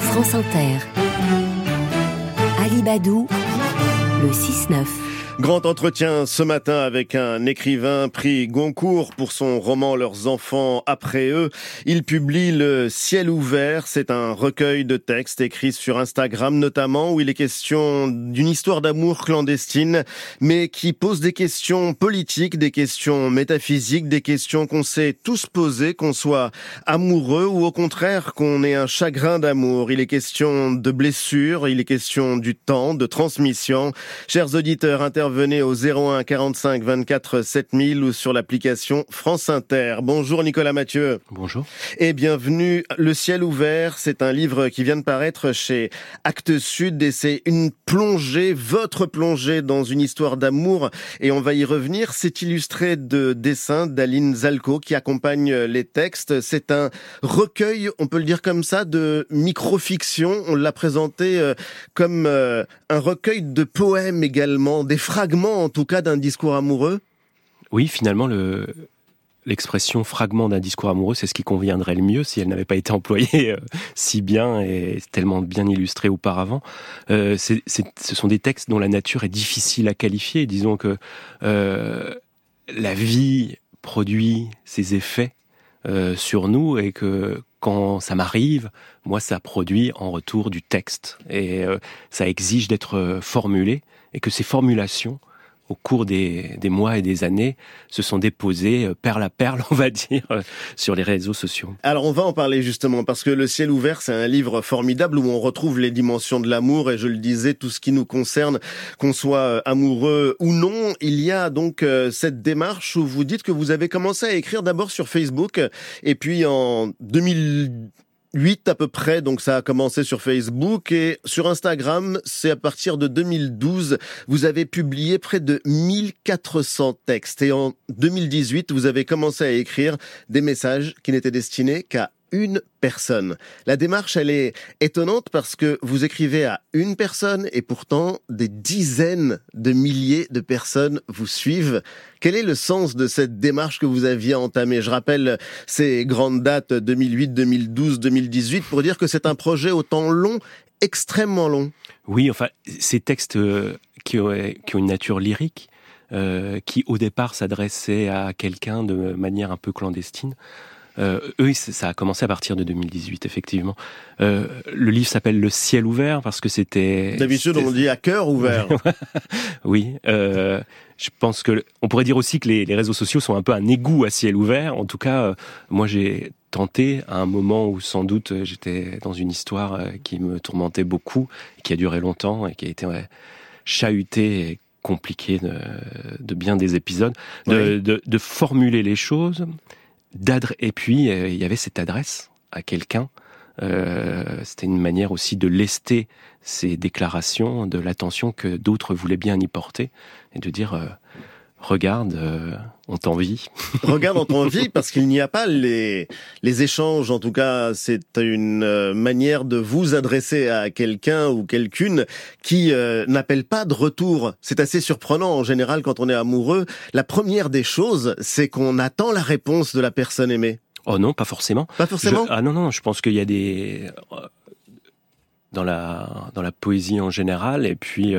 France Inter. Ali Badou, le 6-9. Grand entretien ce matin avec un écrivain pris Goncourt pour son roman Leurs enfants après eux. Il publie Le ciel ouvert. C'est un recueil de textes écrits sur Instagram notamment où il est question d'une histoire d'amour clandestine mais qui pose des questions politiques, des questions métaphysiques, des questions qu'on sait tous poser, qu'on soit amoureux ou au contraire qu'on ait un chagrin d'amour. Il est question de blessures, il est question du temps, de transmission. Chers auditeurs, intervenez au 01 45 24 7000 ou sur l'application France Inter. Bonjour Nicolas Mathieu. Bonjour. Et bienvenue. Le ciel ouvert, c'est un livre qui vient de paraître chez Actes Sud et c'est une plongée, votre plongée dans une histoire d'amour et on va y revenir. C'est illustré de dessins d'Aline Zalco qui accompagne les textes. C'est un recueil, on peut le dire comme ça, de microfiction. On l'a présenté euh, comme euh, un recueil de poèmes également, des fragments en tout cas d'un discours amoureux Oui, finalement, le, l'expression fragment d'un discours amoureux, c'est ce qui conviendrait le mieux si elle n'avait pas été employée euh, si bien et tellement bien illustrée auparavant. Euh, ce sont des textes dont la nature est difficile à qualifier. Disons que euh, la vie produit ses effets sur nous et que quand ça m'arrive, moi, ça produit en retour du texte et ça exige d'être formulé et que ces formulations au cours des, des, mois et des années, se sont déposées euh, perle à perle, on va dire, euh, sur les réseaux sociaux. Alors on va en parler justement, parce que Le ciel ouvert, c'est un livre formidable où on retrouve les dimensions de l'amour, et je le disais, tout ce qui nous concerne, qu'on soit euh, amoureux ou non. Il y a donc cette démarche où vous dites que vous avez commencé à écrire d'abord sur Facebook, et puis en 2000 8 à peu près, donc ça a commencé sur Facebook et sur Instagram, c'est à partir de 2012, vous avez publié près de 1400 textes. Et en 2018, vous avez commencé à écrire des messages qui n'étaient destinés qu'à une personne. La démarche, elle est étonnante parce que vous écrivez à une personne et pourtant des dizaines de milliers de personnes vous suivent. Quel est le sens de cette démarche que vous aviez entamée? Je rappelle ces grandes dates 2008, 2012, 2018 pour dire que c'est un projet au temps long, extrêmement long. Oui, enfin, ces textes euh, qui ont, une nature lyrique, euh, qui au départ s'adressaient à quelqu'un de manière un peu clandestine, euh, eux, ça a commencé à partir de 2018, effectivement. Euh, le livre s'appelle Le ciel ouvert parce que c'était. D'habitude, on dit à cœur ouvert. oui. Euh, je pense que on pourrait dire aussi que les, les, réseaux sociaux sont un peu un égout à ciel ouvert. En tout cas, euh, moi, j'ai tenté à un moment où sans doute j'étais dans une histoire euh, qui me tourmentait beaucoup, qui a duré longtemps et qui a été ouais, chahutée et compliquée de, de, bien des épisodes, de, de, de formuler les choses et puis euh, il y avait cette adresse à quelqu'un. Euh, C'était une manière aussi de lester ces déclarations, de l'attention que d'autres voulaient bien y porter, et de dire euh, regarde, euh, on t'envie. regarde, on t'envie parce qu'il n'y a pas les, les échanges. En tout cas, c'est une euh, manière de vous adresser à quelqu'un ou quelqu'une qui euh, n'appelle pas de retour. C'est assez surprenant en général quand on est amoureux. La première des choses, c'est qu'on attend la réponse de la personne aimée. Oh non, pas forcément. Pas forcément. ah non, non, je pense qu'il y a des dans la dans la poésie en général et puis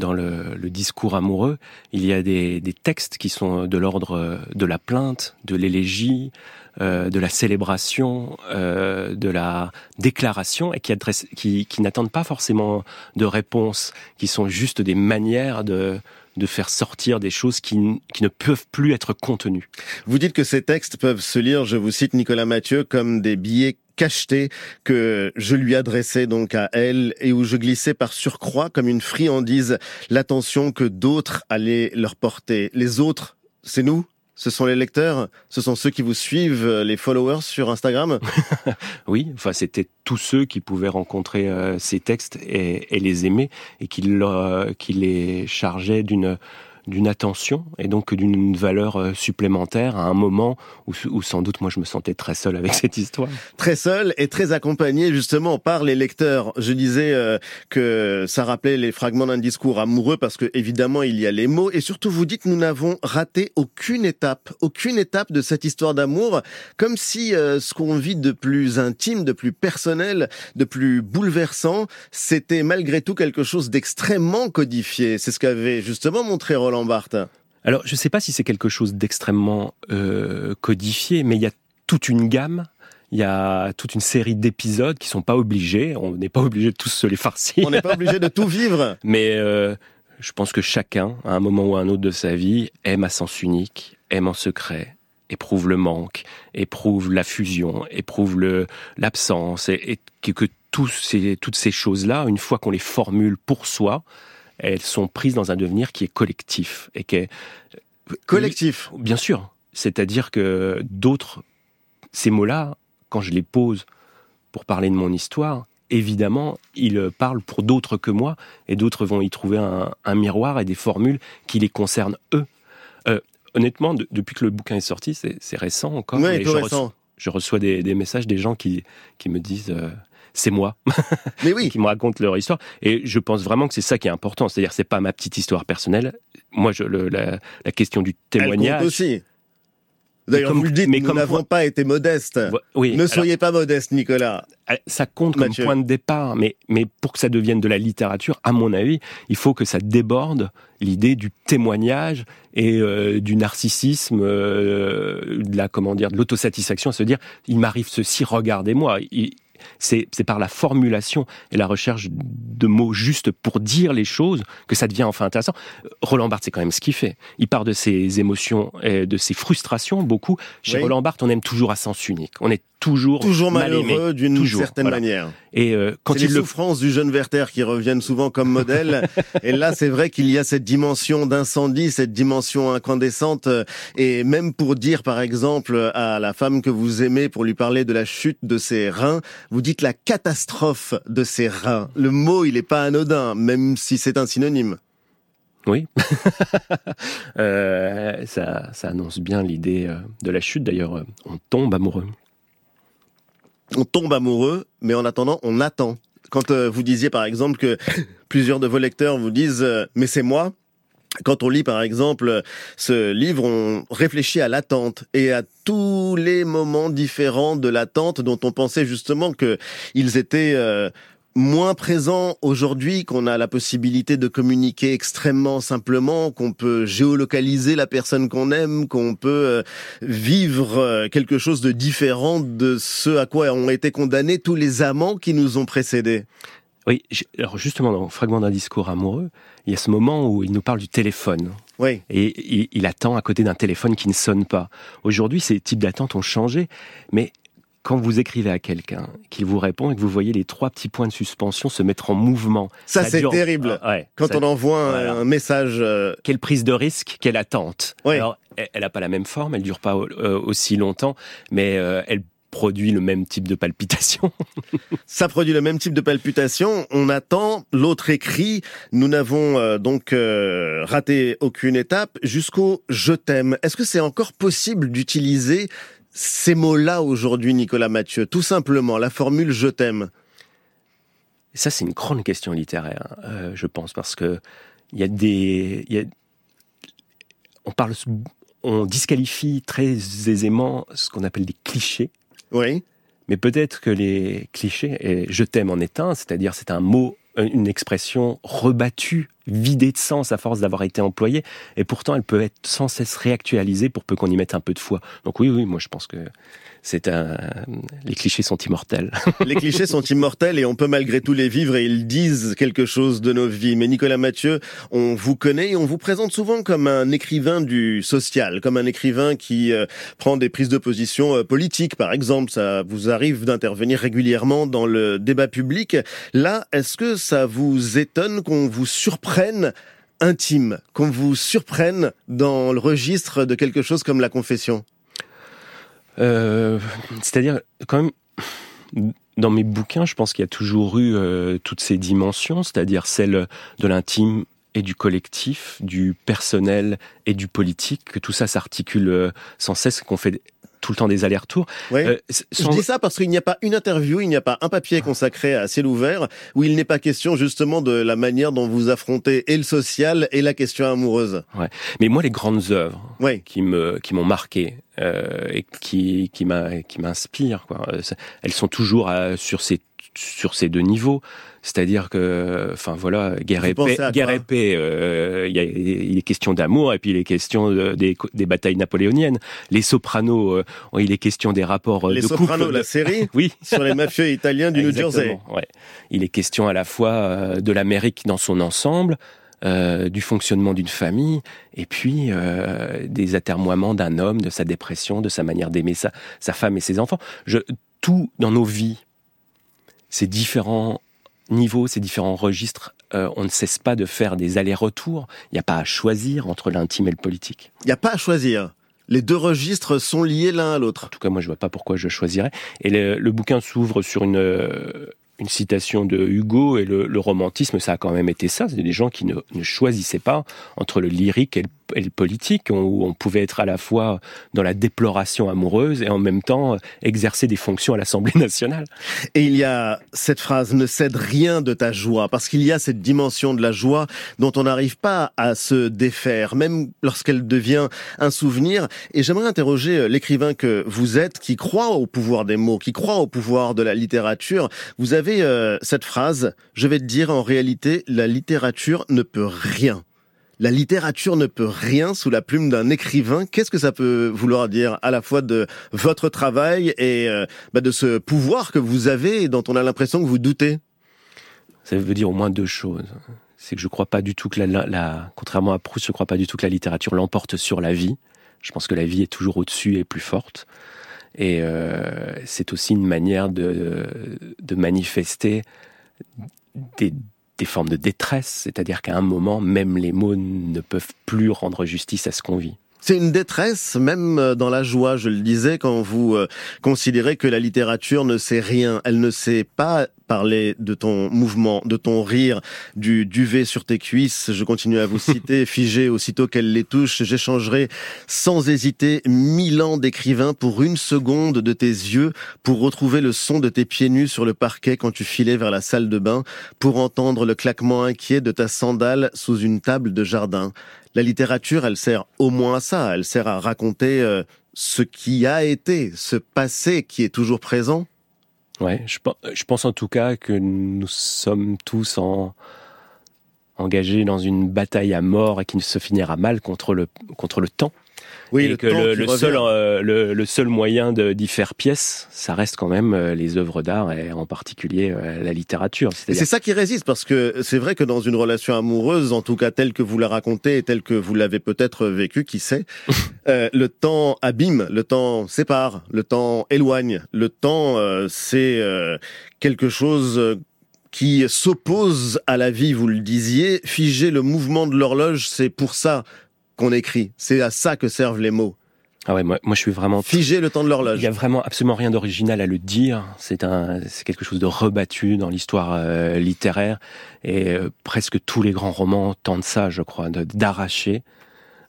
dans le, discours amoureux, il y a des, textes qui sont de l'ordre de la plainte, de l'élégie, euh, de la célébration, euh, de la déclaration, et qui, n'attendent pas forcément de réponse, qui sont juste des manières de, faire sortir des choses qui, ne peuvent plus être contenues. Vous dites que ces textes peuvent se lire, je vous cite Nicolas Mathieu, comme des billets cacheté que je lui adressais donc à elle et où je glissais par surcroît comme une friandise l'attention que d'autres allaient leur porter. Les autres, c'est nous? Ce sont les lecteurs, ce sont ceux qui vous suivent, les followers sur Instagram? oui, enfin c'était tous ceux qui pouvaient rencontrer euh, ces textes et, les aimer et qui, euh, qui les chargeaient d'une d'une attention et donc d'une valeur euh, supplémentaire à un moment où, où, sans doute moi je me sentais très seul avec cette histoire. Très seul et très accompagné justement par les lecteurs. Je disais euh, que ça rappelait les fragments d'un discours amoureux parce que évidemment il y a les mots et surtout vous dites nous n'avons raté aucune étape, aucune étape de cette histoire d'amour, comme si euh, ce qu'on vit de plus intime, de plus personnel, de plus bouleversant, c'était malgré tout quelque chose d'extrêmement codifié. C'est ce qu'avait justement montré Roland Barthes. Alors, je ne sais pas si c'est quelque chose d'extrêmement euh, codifié, mais il y a toute une gamme il y a toute une série d'épisodes qui sont pas obligés. On n'est pas obligé de tous se les farcir. On n'est pas obligé de tout vivre. Mais euh, je pense que chacun, à un moment ou à un autre de sa vie, aime à sens unique, aime en secret, éprouve le manque, éprouve la fusion, éprouve le l'absence, et, que, que tous ces, toutes ces choses-là, une fois qu'on les formule pour soi, elles sont prises dans un devenir qui est collectif et qui est collectif. Bien sûr, c'est-à-dire que d'autres, ces mots-là, quand je les pose pour parler de mon histoire, évidemment, ils parlent pour d'autres que moi, et d'autres vont y trouver un, miroir et des formules qui les concernent eux. Euh, honnêtement, depuis que le bouquin est sorti, c'est récent encore. Oui, je, récent. Reçois, je reçois des, messages des gens qui, qui me disent euh, c'est moi. Mais oui. qui me racontent leur histoire. Et je pense vraiment que c'est ça qui est important. C'est-à-dire, c'est pas ma petite histoire personnelle. Moi, je, le, la, la, question du témoignage. Elle compte aussi. D'ailleurs, vous le dites, mais nous n'avons pas été modestes. Oui, ne soyez pas modeste, Nicolas. Euh, ça compte comme point de départ, mais, mais pour que ça devienne de la littérature, à mon avis, il faut que ça déborde l'idée du témoignage et euh, du narcissisme, euh, de la comment dire, de l'autosatisfaction, se dire il m'arrive ceci, regardez-moi c'est par la formulation et la recherche de mots justes pour dire les choses que ça devient enfin intéressant. Roland Barthes, c'est quand même ce qu'il fait. Il part de ses émotions, et de ses frustrations, beaucoup. Chez Roland Barthes, on aime toujours à sens unique. On est toujours toujours malheureux d'une certaine manière. Et euh, quand il les souffrances du jeune Werther qui reviennent souvent comme modèle. et là, c'est vrai qu'il y a cette dimension d'incendie, cette dimension incandescente. Et même pour dire, par exemple, à la femme que vous aimez, pour lui parler de la chute de ses reins, vous dites la catastrophe de ses reins. Le mot, il n'est pas anodin, même si c'est un synonyme. Oui, euh, ça, ça annonce bien l'idée euh, de la chute. D'ailleurs, euh, on tombe amoureux on tombe amoureux, mais en attendant, on attend. Quand vous disiez par exemple que plusieurs de vos lecteurs vous disent mais c'est moi, quand on lit par exemple ce livre, on réfléchit à l'attente et à tous les moments différents de l'attente dont on pensait justement que ils étaient euh, moins présent aujourd'hui, qu'on a la possibilité de communiquer extrêmement simplement, qu'on peut géolocaliser la personne qu'on aime, qu'on peut euh, vivre euh, quelque chose de différent de ce à quoi ont été condamnés tous les amants qui nous ont précédés. Oui, alors justement, dans le fragment d'un discours amoureux, il y a ce moment où il nous parle du téléphone. Oui. Et il, attend à côté d'un téléphone qui ne sonne pas. Aujourd'hui, ces types d'attentes ont changé, mais quand vous écrivez à quelqu'un, qu'il vous répond et que vous voyez les trois petits points de suspension se mettre en mouvement. Ça, c'est terrible. Ah, quand on envoie un, message. Euh, quelle prise de risque, quelle attente. Alors, elle n'a pas la même forme, elle dure pas euh, aussi longtemps, mais euh, elle produit le même type de palpitation. Ça produit le même type de palpitation. On attend, l'autre écrit. Nous n'avons donc raté aucune étape jusqu'au je t'aime. Est-ce que c'est encore possible d'utiliser ces mots-là aujourd'hui, Nicolas Mathieu? Tout simplement, la formule je t'aime. Ça, c'est une grande question littéraire, euh, je pense, parce que il y a des, y a, on parle, on disqualifie très aisément ce qu'on appelle des clichés. Oui. Mais peut-être que les clichés, et je t'aime en est un, c'est-à-dire c'est un mot, une expression rebattue, vidée de sens à force d'avoir été employée, et pourtant elle peut être sans cesse réactualisée pour peu qu'on y mette un peu de foi. Donc oui, oui, moi je pense que c'est un. Les clichés sont immortels. les clichés sont immortels et on peut malgré tout les vivre et ils disent quelque chose de nos vies. Mais Nicolas Mathieu, on vous connaît et on vous présente souvent comme un écrivain du social, comme un écrivain qui euh, prend des prises de position euh, politiques, par exemple. Ça vous arrive d'intervenir régulièrement dans le débat public. Là, est-ce que ça vous étonne qu'on vous surprenne intime, qu'on vous surprenne dans le registre de quelque chose comme la confession. Euh, c'est-à-dire, quand même, dans mes bouquins, je pense qu'il y a toujours eu euh, toutes ces dimensions, c'est-à-dire celle de l'intime et du collectif, du personnel et du politique, que tout ça s'articule euh, sans cesse, qu'on fait tout le temps des allers-retours. Euh, Je dis ça parce qu'il n'y a pas une interview, il n'y a pas un papier consacré à ciel ouvert où il n'est pas question justement de la manière dont vous affrontez et le social et la question amoureuse. Ouais. Mais moi, les grandes œuvres qui me qui m'ont marqué euh, et qui qui quoi, euh, elles sont toujours sur ces sur ces deux niveaux. C'est-à-dire que, enfin voilà, guerre et paix, guerre et paix, euh, il, y a, il est question d'amour et puis il est question des, des, batailles napoléoniennes. Les Sopranos, euh, il est question des rapports les de Sopranos, la série, oui, sur les mafieux italiens du New Jersey. Ouais. Il est question à la fois euh, de l'Amérique dans son ensemble, euh, du fonctionnement d'une famille, et puis euh, des atermoiements d'un homme, de sa dépression, de sa manière d'aimer sa, sa femme et ses enfants. Je, tout dans nos vies, ces différents niveaux, ces différents registres, euh, on ne cesse pas de faire des allers-retours. Il n'y a pas à choisir entre l'intime et le politique. Il n'y a pas à choisir. Les deux registres sont liés l'un à l'autre. En tout cas, moi, je vois pas pourquoi je choisirais. Et le, bouquin s'ouvre sur une, euh, une citation de Hugo et le, romantisme, ça a quand même été ça. C'est des gens qui ne, ne choisissaient pas entre le lyrique et le et politique, où on pouvait être à la fois dans la déploration amoureuse et en même temps exercer des fonctions à l'Assemblée nationale. Et il y a cette phrase, ne cède rien de ta joie, parce qu'il y a cette dimension de la joie dont on n'arrive pas à se défaire, même lorsqu'elle devient un souvenir. Et j'aimerais interroger l'écrivain que vous êtes, qui croit au pouvoir des mots, qui croit au pouvoir de la littérature. Vous avez euh, cette phrase, je vais te dire en réalité, la littérature ne peut rien la littérature ne peut rien sous la plume d'un écrivain. Qu'est-ce que ça peut vouloir dire à la fois de votre travail et euh, bah, de ce pouvoir que vous avez et dont on a l'impression que vous doutez? Ça veut dire au moins deux choses. C'est que je crois pas du tout que la, contrairement à Proust, je crois pas du tout que la littérature l'emporte sur la vie. Je pense que la vie est toujours au-dessus et plus forte. Et euh, c'est aussi une manière de, de manifester des, des formes de détresse, c'est-à-dire qu'à un moment, même les mots ne peuvent plus rendre justice à ce qu'on vit. C'est une détresse, même euh, dans la joie, je le disais, quand vous euh, considérez que la littérature ne sait rien. Elle ne sait pas parler de ton mouvement, de ton rire, du duvet sur tes cuisses. Je continue à vous citer, figé aussitôt qu'elle les touche. J'échangerai sans hésiter mille ans d'écrivain pour une seconde de tes yeux, pour retrouver le son de tes pieds nus sur le parquet quand tu filais vers la salle de bain, pour entendre le claquement inquiet de ta sandale sous une table de jardin la littérature, elle sert au moins à ça. Elle sert à raconter euh, ce qui a été, ce passé qui est toujours présent. Ouais, je, pense en tout cas que nous sommes tous en, engagés dans une bataille à mort et qui ne se finira mal contre le, contre le temps. Oui, et que le, seul, euh, le, seul moyen d'y faire pièce, ça reste quand même euh, les œuvres d'art et en particulier euh, la littérature. C'est ça qui résiste parce que c'est vrai que dans une relation amoureuse, en tout cas telle que vous la racontez et telle que vous l'avez peut-être vécue, qui sait, le temps abîme, le temps sépare, le temps éloigne, le temps c'est quelque chose qui s'oppose à la vie, vous le disiez. Figer le mouvement de l'horloge, c'est pour ça qu'on écrit. C'est à ça que servent les mots. Ah ouais, moi, moi je suis vraiment figé le temps de l'horloge. Il y a vraiment absolument rien d'original à le dire. C'est un, c'est quelque chose de rebattu dans l'histoire euh, littéraire et euh, presque tous les grands romans tentent ça, je crois, d'arracher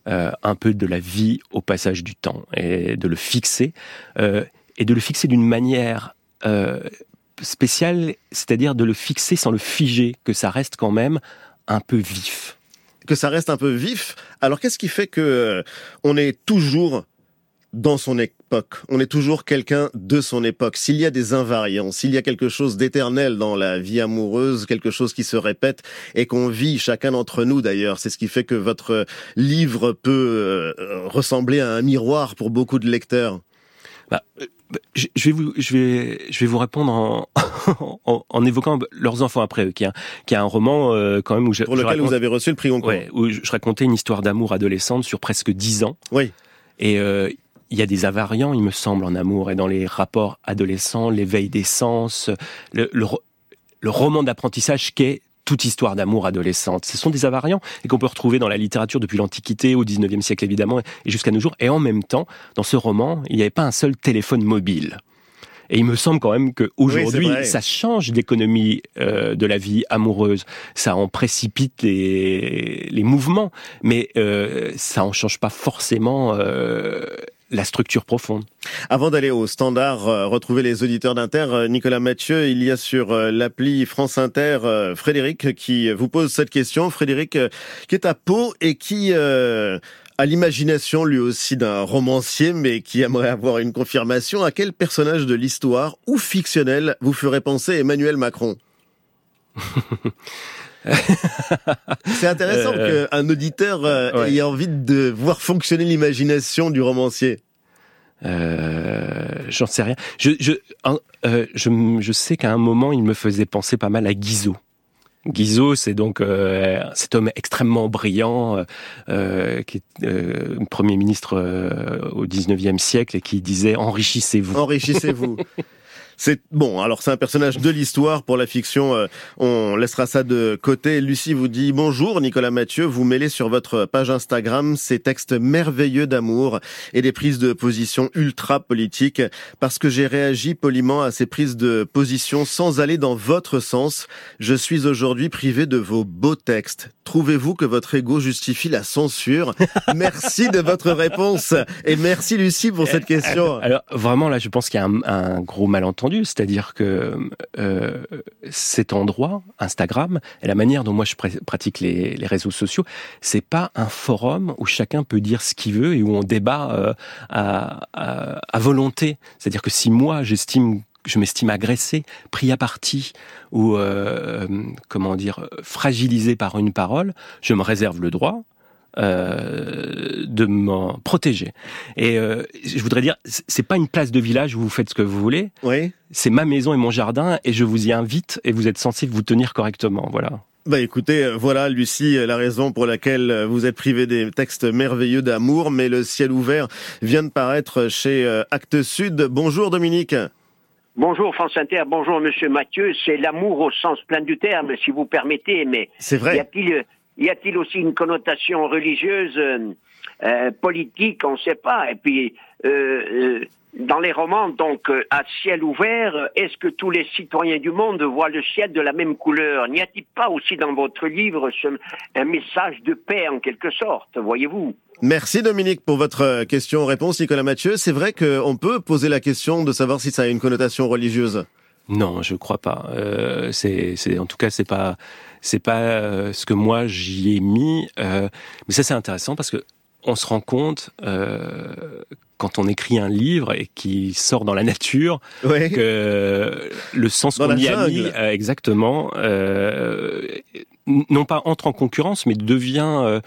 euh, un peu de la vie au passage du temps et de le fixer et de le fixer d'une manière spéciale, c'est-à-dire de le fixer sans le figer, que ça reste quand même un peu vif que ça reste un peu vif. Alors qu'est-ce qui fait que euh, on est toujours dans son époque? On est toujours quelqu'un de son époque. S'il y a des invariants, s'il y a quelque chose d'éternel dans la vie amoureuse, quelque chose qui se répète et qu'on vit chacun d'entre nous d'ailleurs, c'est ce qui fait que votre livre peut euh, ressembler à un miroir pour beaucoup de lecteurs. Bah, euh, je vais vous, je vais, je vais vous répondre en, en, en évoquant leurs enfants après eux, qui a, qui a un roman euh, quand même où je, pour lequel vous avez reçu le prix Goncourt. Ouais, où je, racontais une histoire d'amour adolescente sur presque dix ans. Oui. Et euh, il y a des avariants, il me semble, en amour et dans les rapports adolescents, l'éveil des sens, le, le, le roman d'apprentissage qu'est toute histoire d'amour adolescente. Ce sont des avariants et qu'on peut retrouver dans la littérature depuis l'Antiquité, au 19e siècle évidemment, et jusqu'à nos jours. Et en même temps, dans ce roman, il n'y avait pas un seul téléphone mobile. Et il me semble quand même qu'aujourd'hui, ça change d'économie euh, de la vie amoureuse. Ça en précipite les, les mouvements, mais euh, ça en change pas forcément euh, la structure profonde. Avant d'aller au standard, euh, retrouver les auditeurs d'Inter, euh, Nicolas Mathieu, il y a sur euh, l'appli France Inter Frédéric qui vous pose cette question. Frédéric qui est à Pau et qui a l'imagination lui aussi d'un romancier, mais qui aimerait avoir une confirmation. À quel personnage de l'histoire ou fictionnel vous ferait penser Emmanuel Macron? C'est intéressant qu'un auditeur ait envie de voir fonctionner l'imagination du romancier. Euh, J'en sais rien. Je, je, euh, je, je, sais qu'à un moment, il me faisait penser pas mal à Guizot. Guizot, c'est donc euh, cet homme extrêmement brillant, euh, qui est euh, premier ministre au 19e siècle et qui disait enrichissez-vous. Enrichissez-vous. C'est bon. Alors c'est un personnage de l'histoire pour la fiction. Euh, on laissera ça de côté. Lucie vous dit bonjour. Nicolas Mathieu, vous mêlez sur votre page Instagram ces textes merveilleux d'amour et des prises de position ultra politiques parce que j'ai réagi poliment à ces prises de position sans aller dans votre sens. Je suis aujourd'hui privé de vos beaux textes. Trouvez-vous que votre ego justifie la censure? Merci de votre réponse et merci Lucie pour cette question. Alors vraiment là, je pense qu'il y a un, un gros malentendu c'est-à-dire que euh, cet endroit, Instagram, et la manière dont moi je pratique les, réseaux sociaux, c'est pas un forum où chacun peut dire ce qu'il veut et où on débat euh, à, volonté. C'est-à-dire que si moi j'estime je m'estime agressé, pris à partie ou euh, comment dire fragilisé par une parole, je me réserve le droit euh, de m'en protéger. Et euh, je voudrais dire, c'est pas une place de village où vous faites ce que vous voulez. Oui. C'est ma maison et mon jardin, et je vous y invite, et vous êtes censé vous tenir correctement. Voilà. Bah écoutez, euh, voilà Lucie, la raison pour laquelle vous êtes privé des textes merveilleux d'amour, mais le ciel ouvert vient de paraître chez Actes Sud. Bonjour Dominique. Bonjour France Inter, bonjour Monsieur Mathieu. C'est l'amour au sens plein du terme, si vous permettez, mais c'est vrai. Y a-t-il y a-t-il aussi une connotation religieuse, euh, euh, politique, on ne sait pas. Et puis, euh, dans les romans, donc, à ciel ouvert, est-ce que tous les citoyens du monde voient le ciel de la même couleur? N'y a-t-il pas aussi dans votre livre un message de paix en quelque sorte, voyez-vous? Merci Dominique pour votre question-réponse, Nicolas Mathieu. C'est vrai qu'on peut poser la question de savoir si ça a une connotation religieuse. Non, je crois pas. Euh, c'est, en tout cas, c'est pas, c'est pas euh, ce que moi j'y ai mis. Euh, mais ça, c'est intéressant parce que on se rend compte euh, quand on écrit un livre et qui sort dans la nature que le sens qu'on y a mis euh, exactement euh, non pas entre en concurrence mais devient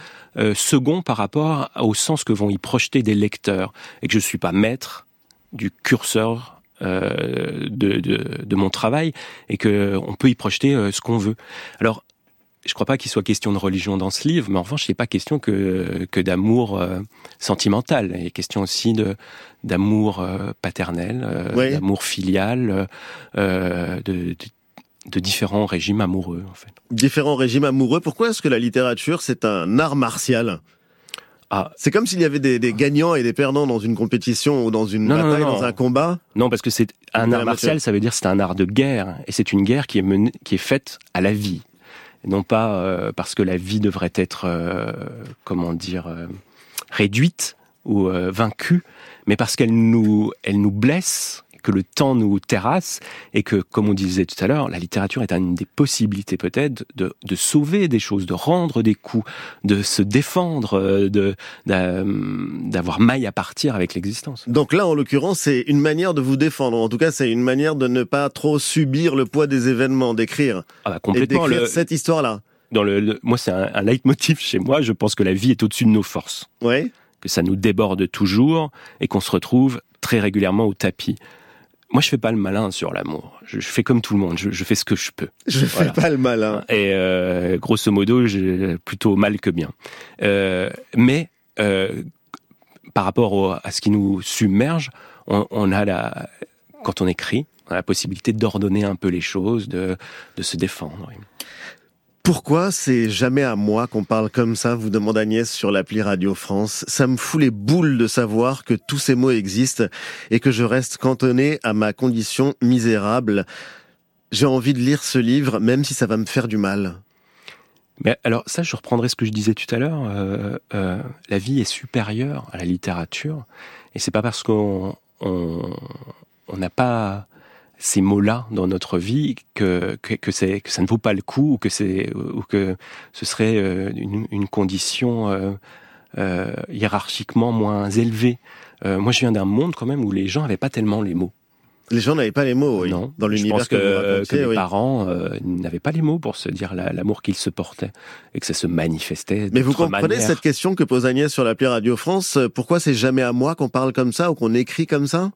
second par rapport au sens que vont y projeter des lecteurs et que je suis pas maître du curseur euh, de, de, de, mon travail et que on peut y projeter euh, ce qu'on veut. Alors, je ne crois pas qu'il soit question de religion dans ce livre, mais en revanche, il n'est pas question que, que d'amour euh, sentimental. Il est question aussi de d'amour paternel, d'amour filial, de, de, de, différents régimes amoureux, en fait. Différents régimes amoureux. Pourquoi est-ce que la littérature, c'est un art martial? Ah. C'est comme s'il y avait des, gagnants et des perdants dans une compétition ou dans une bataille, dans un combat. Non, parce que c'est un art martial, ça veut dire c'est un art de guerre, et c'est une guerre qui est menée, qui est faite à la vie, et non pas euh, parce que la vie devrait être, euh, comment dire, euh, réduite ou vaincue, mais parce qu'elle nous, elle nous blesse que le temps nous terrasse et que, comme on disait tout à l'heure, la littérature est une des possibilités peut-être de, de, sauver des choses, de rendre des coups, de se défendre, euh, de d'avoir maille à partir avec l'existence. Donc là, en l'occurrence, c'est une manière de vous défendre. En tout cas, c'est une manière de ne pas trop subir le poids des événements, d'écrire. Ah bah complètement. Et cette histoire-là. Dans le, moi, c'est un, un leitmotiv chez moi. Je pense que la vie est au-dessus de nos forces. Oui. Que ça nous déborde toujours et qu'on se retrouve très régulièrement au tapis. Moi, je fais pas le malin sur l'amour. Je, fais comme tout le monde. Je, fais ce que je peux. Je fais pas le malin. Et euh, grosso modo, j'ai plutôt mal que bien. Euh, mais euh, par rapport à ce qui nous submerge, on, a la, quand on écrit, on a la possibilité d'ordonner un peu les choses, de, de se défendre. Pourquoi c'est jamais à moi qu'on parle comme ça, vous demande Agnès sur l'appli Radio France. Ça me fout les boules de savoir que tous ces mots existent et que je reste cantonné à ma condition misérable. J'ai envie de lire ce livre, même si ça va me faire du mal. Mais alors ça, je reprendrai ce que je disais tout à l'heure. Euh, euh, la vie est supérieure à la littérature, et c'est pas parce qu'on on n'a pas ces mots-là dans notre vie que, que, que, que ça ne vaut pas le coup ou que, c'est, ou que ce serait euh, une, une condition euh, euh, hiérarchiquement moins élevée. Euh, moi, je viens d'un monde quand même où les gens n'avaient pas tellement les mots. Les gens n'avaient pas les mots, oui. Non, dans l'univers je pense que, que, que les oui. parents euh, n'avaient pas les mots pour se dire la- l'amour qu'ils se portaient et que ça se manifestait. Mais vous comprenez cette question que pose Agnès sur l'appli Radio France Pourquoi c'est jamais à moi qu'on parle comme ça ou qu'on écrit comme ça?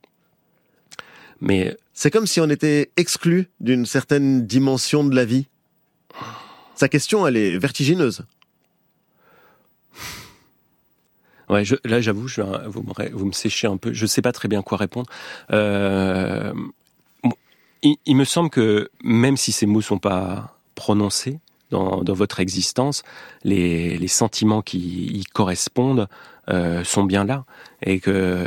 Mais C'est comme si on était exclu d'une certaine dimension de la vie. Sa question, elle est vertigineuse. Ouais, je, là, j'avoue, je, vous, me, vous me séchez un peu. Je sais pas très bien quoi répondre. Euh, il, il me semble que même si ces mots sont pas prononcés dans, votre existence, les, sentiments qui y correspondent euh, sont bien là, et que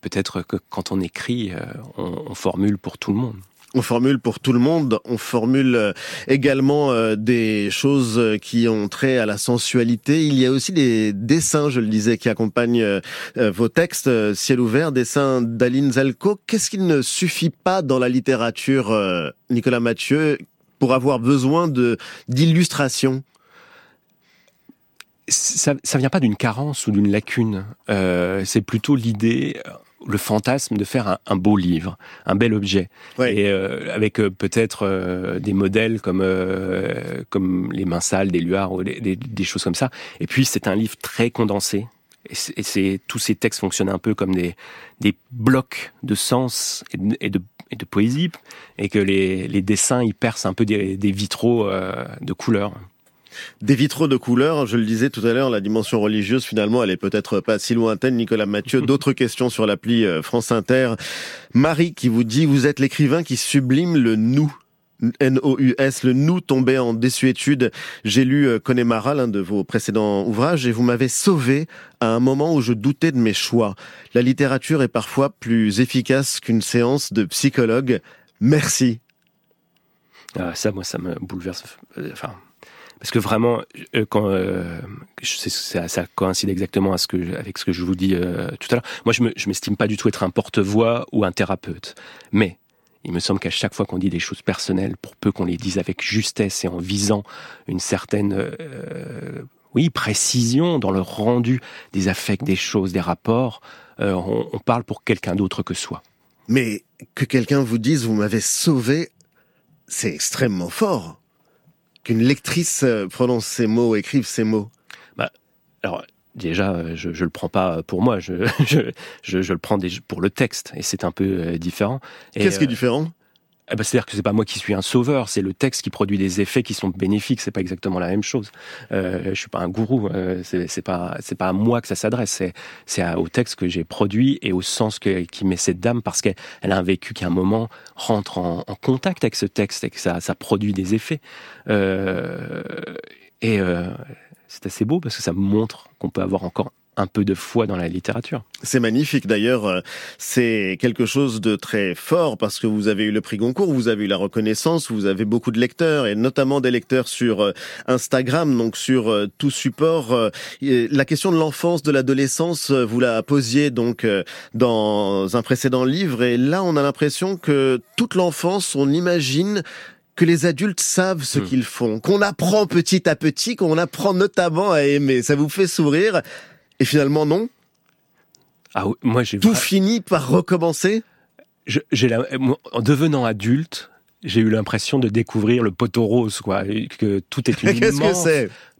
peut-être que quand on écrit, euh, on, formule pour tout le monde. On formule pour tout le monde, on formule euh, également des choses qui ont trait à la sensualité. Il y a aussi des dessins, je le disais, qui accompagnent vos textes, Ciel ouvert, dessins d'Aline Zelko. Qu'est-ce qu'il ne suffit pas dans la littérature, Nicolas Mathieu, pour avoir besoin de d'illustration ça, ça vient pas d'une carence ou d'une lacune. Euh, c'est plutôt l'idée, euh, le fantasme de faire un, un beau livre, un bel objet, Ouais. et euh, avec euh, peut-être euh, des modèles comme comme les mains sales d'Éluard ou des, des, des choses comme ça. Et puis c'est un livre très condensé. Et Et tous ces textes fonctionnent un peu comme des des blocs de sens et de, et de, et de poésie, et que les, les dessins y percent un peu des, des vitraux euh, de couleurs. Des vitraux de couleur, je le disais tout à l'heure, la dimension religieuse, finalement, elle est peut-être pas si lointaine. Nicolas Mathieu, d'autres questions sur l'appli euh, France Inter. Marie qui vous dit, vous êtes l'écrivain qui sublime le nous. N-O-U-S, le nous tombé en désuétude. J'ai lu euh, Connemara, l'un de vos précédents ouvrages, et vous m'avez sauvé à un moment où je doutais de mes choix. La littérature est parfois plus efficace qu'une séance de psychologue. Merci. Ah, ça, moi, ça me bouleverse. euh, Enfin, parce que vraiment, euh, quand euh, ça, ça coïncide exactement avec ce que je vous dis tout à l'heure. Moi, je me, je m'estime pas du tout être un porte-voix ou un thérapeute, mais il me semble qu'à chaque fois qu'on dit des choses personnelles, pour peu qu'on les dise avec justesse et en visant une certaine euh, oui, précision dans le rendu des affects, des choses, des rapports, euh, on, on parle pour quelqu'un d'autre que soi. Mais que quelqu'un vous dise, vous m'avez sauvé, c'est extrêmement fort. Qu'une lectrice euh, prononce ces mots, écrive ces mots. Alors déjà, euh, je, je le prends pas pour moi, je, je, je, je le prends pour le texte, et c'est un peu euh, différent. Qu'est-ce qui est euh, différent? Eh ben, C'est-à-dire que c'est pas moi qui suis un sauveur, c'est le texte qui produit des effets qui sont bénéfiques. C'est pas exactement la même chose. Euh, je suis pas un gourou. Euh, c'est pas c'est pas à moi que ça s'adresse. C'est au texte que j'ai produit et au sens que, qui met cette dame parce qu'elle elle a un vécu qui à un moment rentre en, en contact avec ce texte et que ça ça produit des effets. Euh, et euh, c'est assez beau parce que ça montre qu'on peut avoir encore un peu de foi dans la littérature. C'est magnifique d'ailleurs, euh, c'est quelque chose de très fort parce que vous avez eu le prix Goncourt, vous avez eu la reconnaissance, vous avez beaucoup de lecteurs et notamment des lecteurs sur euh, Instagram, donc sur euh, tout support. La question de l'enfance, de l'adolescence, vous la posiez donc dans un précédent livre et là on a l'impression que toute l'enfance, on imagine que les adultes savent ce Hmm. qu'ils font, qu'on apprend petit à petit, qu'on apprend notamment à aimer. Ça vous fait sourire et finalement non? Ah, oui, moi j'ai tout finit par recommencer? J'ai en devenant adulte, j'ai eu l'impression de découvrir le poteau rose, quoi, que tout est une que immense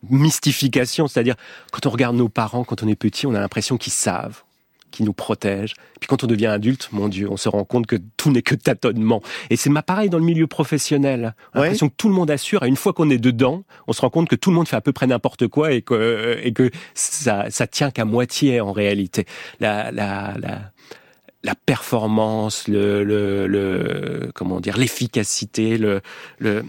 mystification, c'est-à-dire quand on regarde nos parents, quand on est petit, on a l'impression qu'ils savent, qu'ils nous protègent. Puis quand on devient adulte, mon Dieu, on se rend compte que tout n'est que tâtonnement. Et c'est ma pareil dans le milieu professionnel. On a Ouais. l'impression que tout le monde assure, et une fois qu'on est dedans, on se rend compte que tout le monde fait à peu près n'importe quoi et que, et que ça, ça tient qu'à moitié en réalité. La, la, la, la performance, le, le, le comment dire, l'efficacité, le, le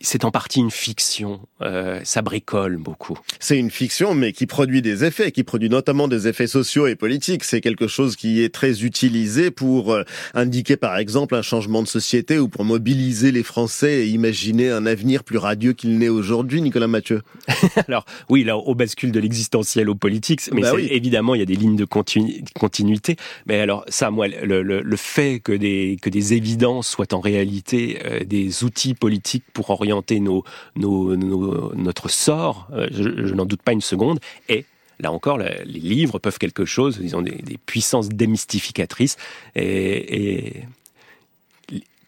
c'est en partie une fiction. Euh, ça bricole beaucoup. C'est une fiction, mais qui produit des effets, qui produit notamment des effets sociaux et politiques. C'est quelque chose qui est très utilisé pour euh, indiquer, par exemple, un changement de société ou pour mobiliser les Français et imaginer un avenir plus radieux qu'il n'est aujourd'hui, Nicolas Mathieu. Alors, oui, là, au bascule de l'existentiel au politique, mais bah évidemment, il y a des lignes de continuité. Mais alors, ça, moi, le, le, fait que des, que des évidences soient en réalité euh, des outils politiques pour orienter notre sort, euh, je, n'en doute pas une seconde, et là encore, les livres peuvent quelque chose, ils ont des, puissances démystificatrices, et,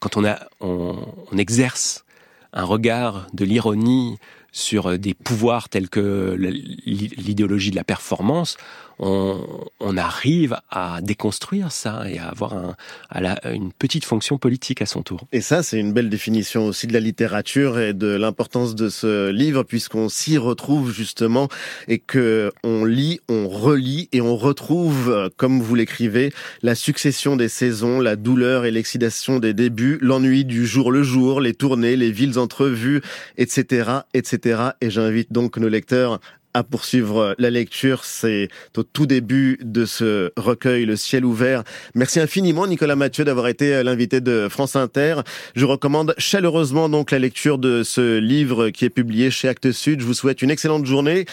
quand on, a, on exerce un regard de l'ironie sur des pouvoirs tels que l'idéologie de la performance, on, arrive à déconstruire ça et à avoir un, une petite fonction politique à son tour. Et ça, c'est une belle définition aussi de la littérature et de l'importance de ce livre, puisqu'on s'y retrouve justement et que on lit, on relit et on retrouve, comme vous l'écrivez, la succession des saisons, la douleur et l'excitation des débuts, l'ennui du jour le jour, les tournées, les villes entrevues, etc., Et j'invite donc nos lecteurs à poursuivre la lecture. C'est au tout début de ce recueil, Le ciel ouvert. Merci infiniment, Nicolas Mathieu, d'avoir été l'invité de France Inter. Je recommande chaleureusement donc la lecture de ce livre qui est publié chez Actes Sud. Je vous souhaite une excellente journée.